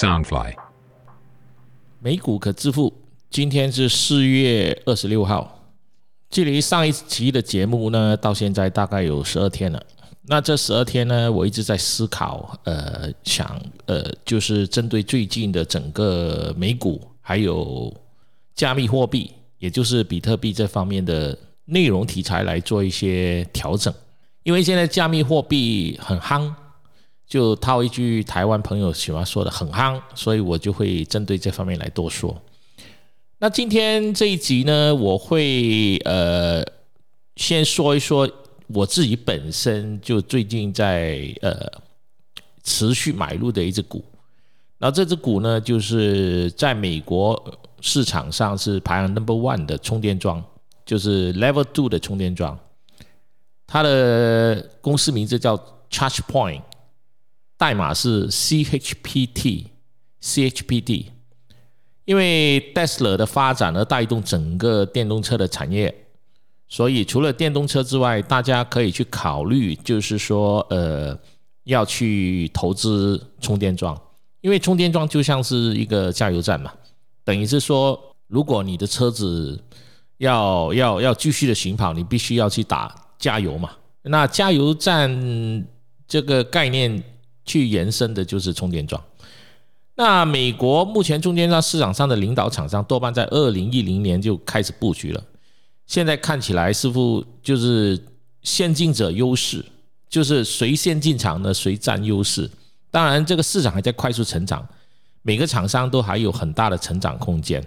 Soundfly，美股可致富。今天是四月二十六号，距离上一期的节目呢，到现在大概有十二天了。那这十二天呢，我一直在思考，呃，想，呃，就是针对最近的整个美股，还有加密货币，也就是比特币这方面的内容题材来做一些调整。因为现在加密货币很夯，就套一句台湾朋友喜欢说的“很夯”，所以我就会针对这方面来多说。那今天这一集呢，我会呃先说一说我自己本身就最近在呃持续买入的一只股，然后这只股呢就是在美国市场上是排行 number one 的充电桩，就是 level two 的充电桩，它的公司名字叫 Charge Point，代码是 CHPT，CHPT。因为 Tesla 的发展而带动整个电动车的产业，所以除了电动车之外，大家可以去考虑，就是说，呃，要去投资充电桩，因为充电桩就像是一个加油站嘛，等于是说，如果你的车子要要要继续的行跑，你必须要去打加油嘛。那加油站这个概念去延伸的就是充电桩。那美国目前充电桩市场上的领导厂商多半在二零一零年就开始布局了，现在看起来似乎就是先进者优势，就是谁先进场呢，谁占优势。当然，这个市场还在快速成长，每个厂商都还有很大的成长空间。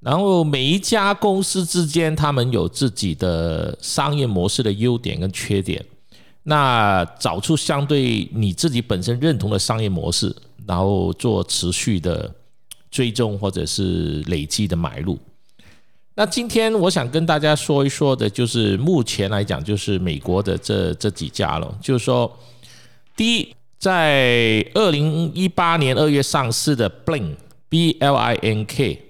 然后每一家公司之间，他们有自己的商业模式的优点跟缺点，那找出相对你自己本身认同的商业模式。然后做持续的追踪或者是累积的买入。那今天我想跟大家说一说的，就是目前来讲，就是美国的这这几家了。就是说，第一，在二零一八年二月上市的 Blink（B L I N K），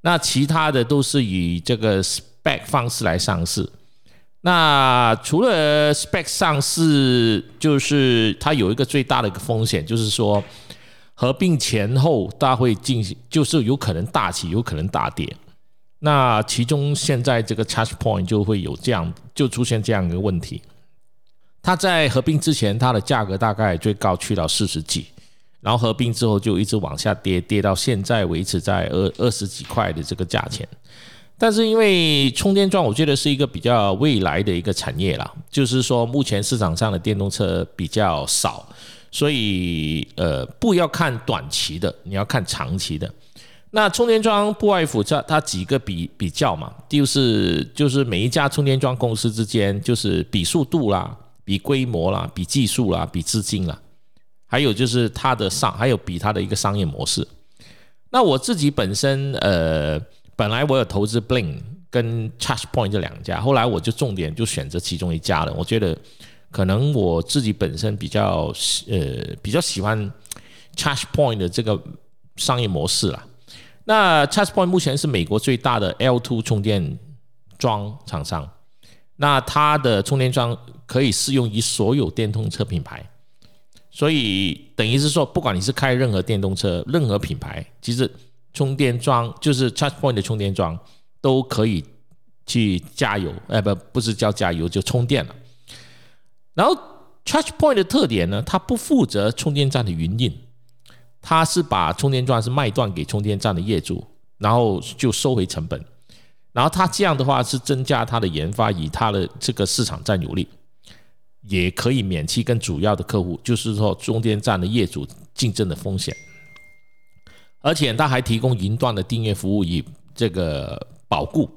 那其他的都是以这个 Spec 方式来上市。那除了 Spec 上市，就是它有一个最大的一个风险，就是说。合并前后，它会进行就是有可能大起，有可能大跌。那其中现在这个 Charge Point 就会有这样，就出现这样一个问题。它在合并之前，它的价格大概最高去到四十几，然后合并之后就一直往下跌，跌到现在维持在二二十几块的这个价钱。但是因为充电桩，我觉得是一个比较未来的一个产业啦，就是说目前市场上的电动车比较少。所以，呃，不要看短期的，你要看长期的。那充电桩不外乎这它几个比比较嘛，就是就是每一家充电桩公司之间，就是比速度啦，比规模啦，比技术啦，比资金啦，还有就是它的商，还有比它的一个商业模式。那我自己本身，呃，本来我有投资 Blink 跟 Charge Point 这两家，后来我就重点就选择其中一家了，我觉得。可能我自己本身比较呃比较喜欢 Charge Point 的这个商业模式啦。那 Charge Point 目前是美国最大的 L2 充电桩厂商，那它的充电桩可以适用于所有电动车品牌，所以等于是说，不管你是开任何电动车、任何品牌，其实充电桩就是 Charge Point 的充电桩都可以去加油，哎不不是叫加油就充电了。然后，Charge Point 的特点呢，它不负责充电站的营运，它是把充电桩是卖断给充电站的业主，然后就收回成本。然后它这样的话是增加它的研发，以它的这个市场占有率，也可以免去跟主要的客户，就是说充电站的业主竞争的风险。而且它还提供云端的订阅服务与这个保固。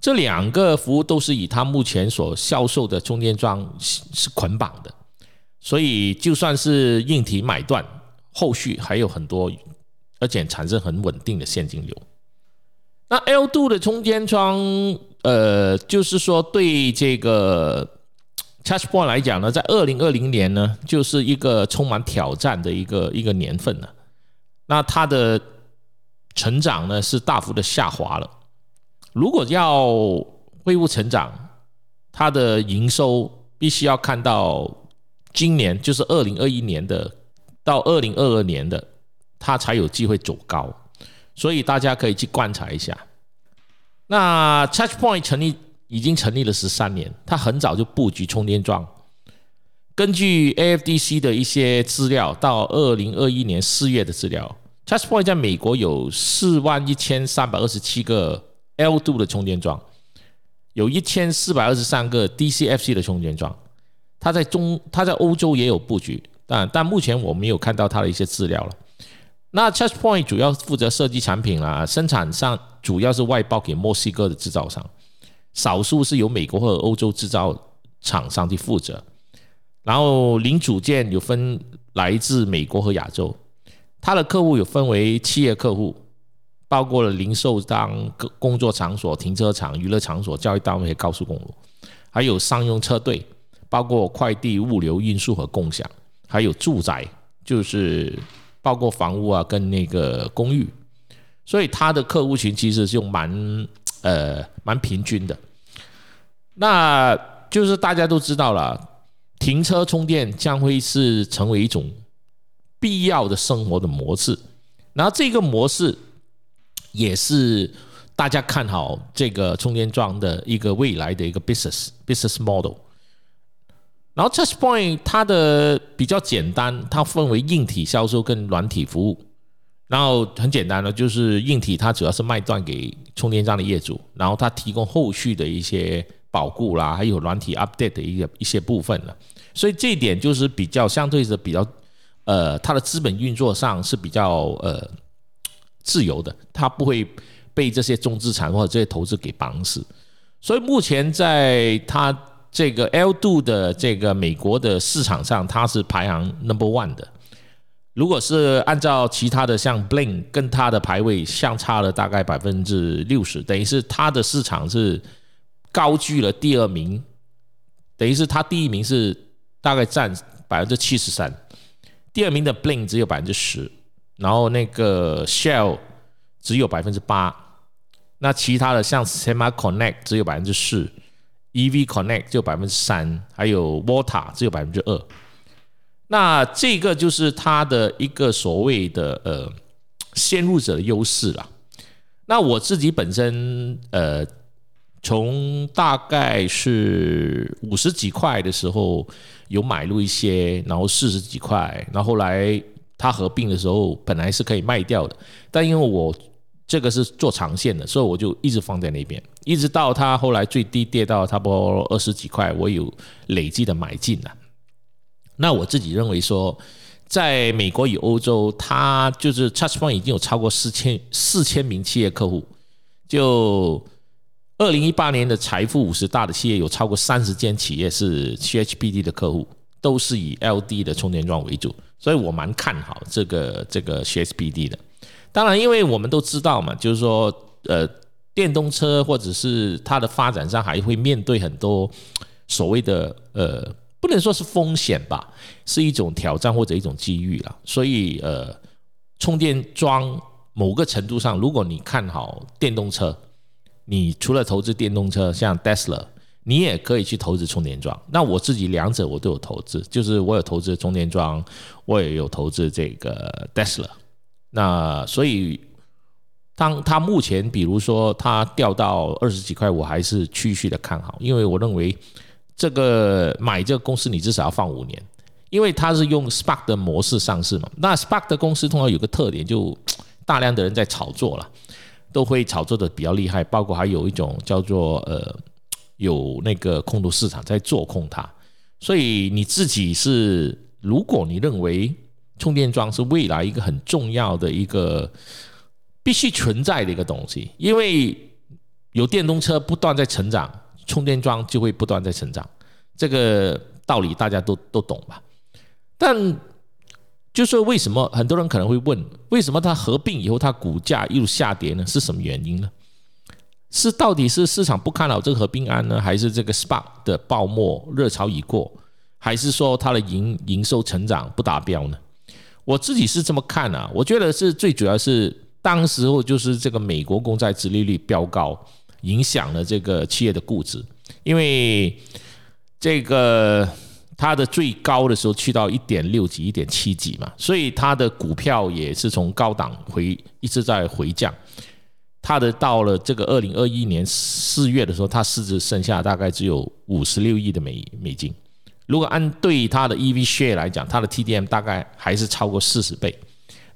这两个服务都是以他目前所销售的充电桩是捆绑的，所以就算是硬体买断，后续还有很多，而且产生很稳定的现金流。那 L 度的充电桩，呃，就是说对这个 ChargePoint 来讲呢，在二零二零年呢，就是一个充满挑战的一个一个年份了。那它的成长呢，是大幅的下滑了。如果要恢复成长，它的营收必须要看到今年，就是二零二一年的到二零二二年的，它才有机会走高。所以大家可以去观察一下。那 ChargePoint 成立已经成立了十三年，它很早就布局充电桩。根据 AFDC 的一些资料，到二零二一年四月的资料，ChargePoint 在美国有四万一千三百二十七个 L do 的充电桩，有一千四百二十三个 DCFC 的充电桩。它在中，它在欧洲也有布局，但但目前我没有看到它的一些资料了。那 ChargePoint 主要负责设计产品啦，生产上主要是外包给墨西哥的制造商，少数是由美国或者欧洲制造厂商去负责。然后零组件有分来自美国和亚洲，它的客户有分为企业客户，包括了零售商、工作场所、停车场、娱乐场所、教育单位高速公路，还有商用车队，包括快递、物流、运输和共享，还有住宅，就是包括房屋啊跟那个公寓，所以它的客户群其实是蛮呃蛮平均的，那就是大家都知道了。停车充电将会是成为一种必要的生活的模式，然后这个模式也是大家看好这个充电桩的一个未来的一个 business business model。然后 ChargePoint 它的比较简单，它分为硬体销售跟软体服务。然后很简单的，就是硬体它主要是卖断给充电站的业主，然后它提供后续的一些保固啦，还有软体 update 的一个一些部分了。所以这一点就是比较相对的比较，呃，它的资本运作上是比较呃自由的，它不会被这些中资产或者这些投资给绑死。所以目前在它这个 L 度的这个美国的市场上，它是排行 Number One 的。如果是按照其他的像 Blink 跟它的排位相差了大概百分之六十，等于是它的市场是高居了第二名，等于是它第一名是。大概占百分之七十三，第二名的 Blink 只有百分之十，然后那个 Shell 只有百分之八，那其他的像 Semi Connect 只有百分之四，EV Connect 只有百分之三，还有 Water 只有百分之二。那这个就是它的一个所谓的呃先入者的优势了。那我自己本身呃。从大概是五十几块的时候有买入一些，然后四十几块，然后来它合并的时候本来是可以卖掉的，但因为我这个是做长线的，所以我就一直放在那边，一直到它后来最低跌到差不多二十几块，我有累计的买进了。那我自己认为说，在美国与欧洲，它就是 ChargePoint 已经有超过四千四千名企业客户，就。二零一八年的财富五十大的企业有超过三十间企业是 CHPD 的客户，都是以 LD 的充电桩为主，所以我蛮看好这个这个 CHPD 的。当然，因为我们都知道嘛，就是说，呃，电动车或者是它的发展上还会面对很多所谓的呃，不能说是风险吧，是一种挑战或者一种机遇了。所以，呃，充电桩某个程度上，如果你看好电动车，你除了投资电动车，像 Tesla，你也可以去投资充电桩。那我自己两者我都有投资，就是我有投资充电桩，我也有投资这个 Tesla。那所以，当它目前比如说它掉到二十几块，我还是继续的看好，因为我认为这个买这个公司你至少要放五年，因为它是用 Spark 的模式上市嘛。那 Spark 的公司通常有个特点，就大量的人在炒作了。都会炒作的比较厉害，包括还有一种叫做呃，有那个空头市场在做空它，所以你自己是，如果你认为充电桩是未来一个很重要的一个必须存在的一个东西，因为有电动车不断在成长，充电桩就会不断在成长，这个道理大家都都懂吧？但就是为什么很多人可能会问，为什么它合并以后它股价一路下跌呢？是什么原因呢？是到底是市场不看好这个合并案呢，还是这个 SPAC 的泡沫热潮已过，还是说它的营营收成长不达标呢？我自己是这么看啊，我觉得是最主要是当时候就是这个美国公债殖利率飙高，影响了这个企业的估值，因为这个。它的最高的时候去到一点六几、一点七几嘛，所以它的股票也是从高档回一直在回降。它的到了这个二零二一年四月的时候，它市值剩下大概只有五十六亿的美美金。如果按对它的 EV share 来讲，它的 TDM 大概还是超过四十倍。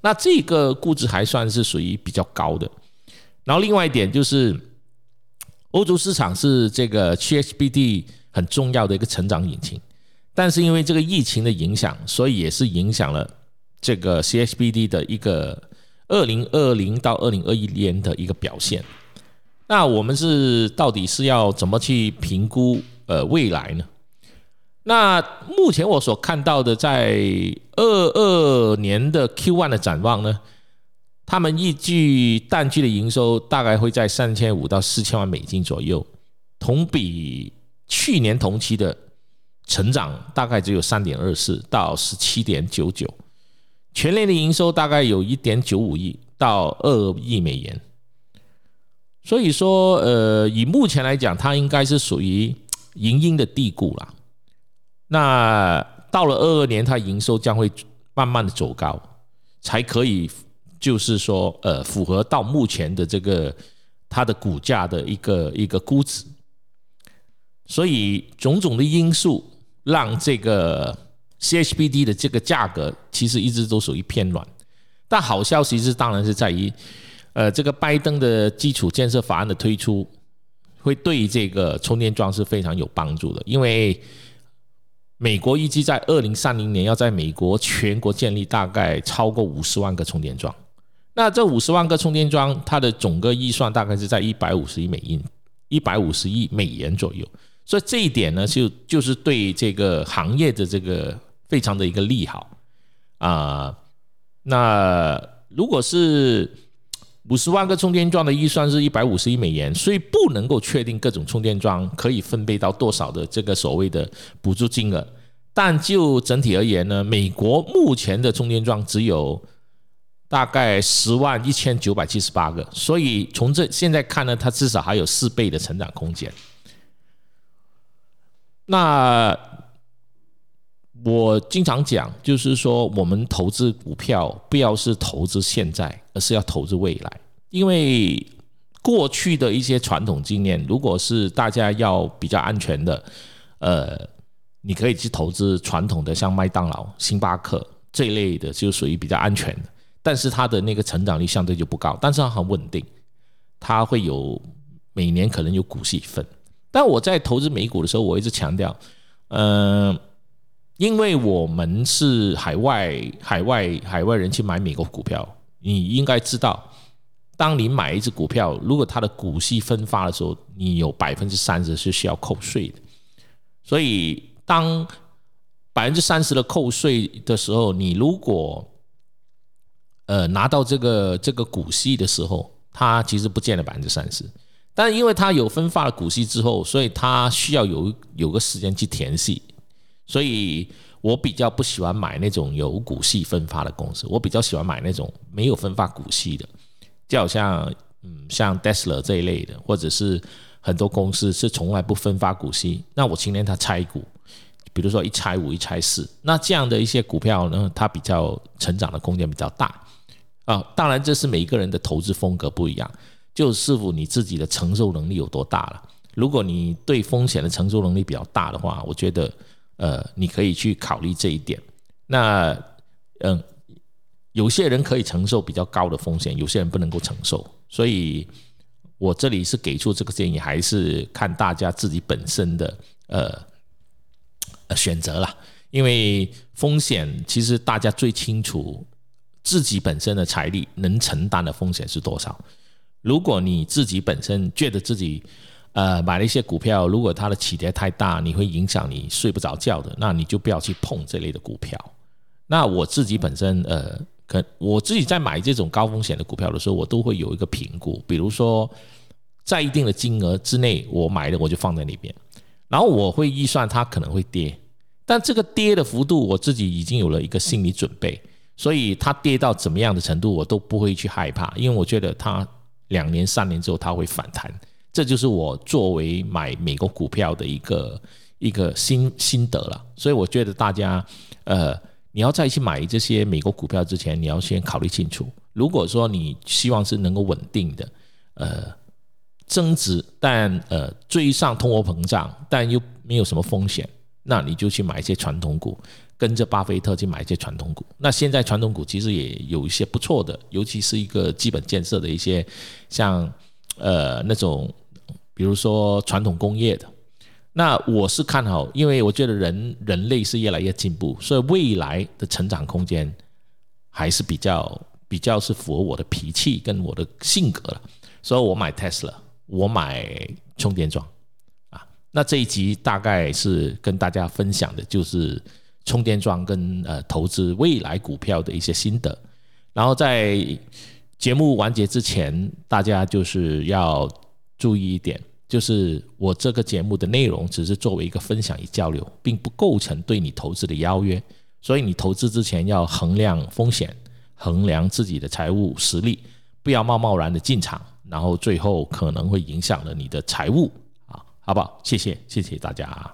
那这个估值还算是属于比较高的。然后另外一点就是，欧洲市场是这个 CHBD 很重要的一个成长引擎，但是因为这个疫情的影响，所以也是影响了这个 CHBD 的一个。二零二零到二零二一年的一个表现，那我们是到底是要怎么去评估呃未来呢？那目前我所看到的，在二二年的 Q one 的展望呢，他们预计淡季的营收大概会在三千五到四千万美金左右，同比去年同期的成长大概只有三点二四到十七点九九。全年的营收大概有一点九五亿到二亿美元，所以说，呃，以目前来讲，它应该是属于盈盈的地谷了。那到了二二年，它营收将会慢慢的走高，才可以，就是说，呃，符合到目前的这个它的股价的一个一个估值。所以种种的因素让这个。CHBD 的这个价格其实一直都属于偏软，但好消息是，当然是在于，呃，这个拜登的基础建设法案的推出，会对这个充电桩是非常有帮助的。因为美国预计在二零三零年要在美国全国建立大概超过五十万个充电桩，那这五十万个充电桩，它的总个预算大概是在一百五十亿美金、一百五十亿美元左右，所以这一点呢，就就是对这个行业的这个。非常的一个利好啊！那如果是五十万个充电桩的预算是一百五十亿美元，所以不能够确定各种充电桩可以分配到多少的这个所谓的补助金额。但就整体而言呢，美国目前的充电桩只有大概十万一千九百七十八个，所以从这现在看呢，它至少还有四倍的成长空间。那。我经常讲，就是说，我们投资股票不要是投资现在，而是要投资未来。因为过去的一些传统经验，如果是大家要比较安全的，呃，你可以去投资传统的，像麦当劳、星巴克这一类的，就属于比较安全的。但是它的那个成长率相对就不高，但是它很稳定，它会有每年可能有股息分。但我在投资美股的时候，我一直强调，嗯。因为我们是海外海外海外人去买美国股票，你应该知道，当你买一只股票，如果它的股息分发的时候，你有百分之三十是需要扣税的。所以，当百分之三十的扣税的时候，你如果呃拿到这个这个股息的时候，它其实不见了百分之三十，但因为它有分发了股息之后，所以它需要有有个时间去填息。所以我比较不喜欢买那种有股息分发的公司，我比较喜欢买那种没有分发股息的，就好像嗯像 Tesla 这一类的，或者是很多公司是从来不分发股息。那我今天它拆股，比如说一拆五一拆四，那这样的一些股票呢，它比较成长的空间比较大啊。当然这是每一个人的投资风格不一样，就视乎你自己的承受能力有多大了。如果你对风险的承受能力比较大的话，我觉得。呃，你可以去考虑这一点。那，嗯，有些人可以承受比较高的风险，有些人不能够承受。所以，我这里是给出这个建议，还是看大家自己本身的呃选择了。因为风险其实大家最清楚自己本身的财力能承担的风险是多少。如果你自己本身觉得自己呃，买了一些股票，如果它的起跌太大，你会影响你睡不着觉的，那你就不要去碰这类的股票。那我自己本身，呃，可我自己在买这种高风险的股票的时候，我都会有一个评估，比如说在一定的金额之内，我买的我就放在里边，然后我会预算它可能会跌，但这个跌的幅度我自己已经有了一个心理准备，所以它跌到怎么样的程度，我都不会去害怕，因为我觉得它两年、三年之后它会反弹。这就是我作为买美国股票的一个一个心心得了。所以我觉得大家，呃，你要再去买这些美国股票之前，你要先考虑清楚。如果说你希望是能够稳定的，呃，增值，但呃追上通货膨胀，但又没有什么风险，那你就去买一些传统股。跟着巴菲特去买一些传统股，那现在传统股其实也有一些不错的，尤其是一个基本建设的一些，像呃那种，比如说传统工业的，那我是看好，因为我觉得人人类是越来越进步，所以未来的成长空间还是比较比较是符合我的脾气跟我的性格了，所以我买 Tesla，我买充电桩，那这一集大概是跟大家分享的就是。充电桩跟呃投资未来股票的一些心得，然后在节目完结之前，大家就是要注意一点，就是我这个节目的内容只是作为一个分享与交流，并不构成对你投资的邀约，所以你投资之前要衡量风险，衡量自己的财务实力，不要贸贸然的进场，然后最后可能会影响了你的财务，好不好？谢谢，谢谢大家。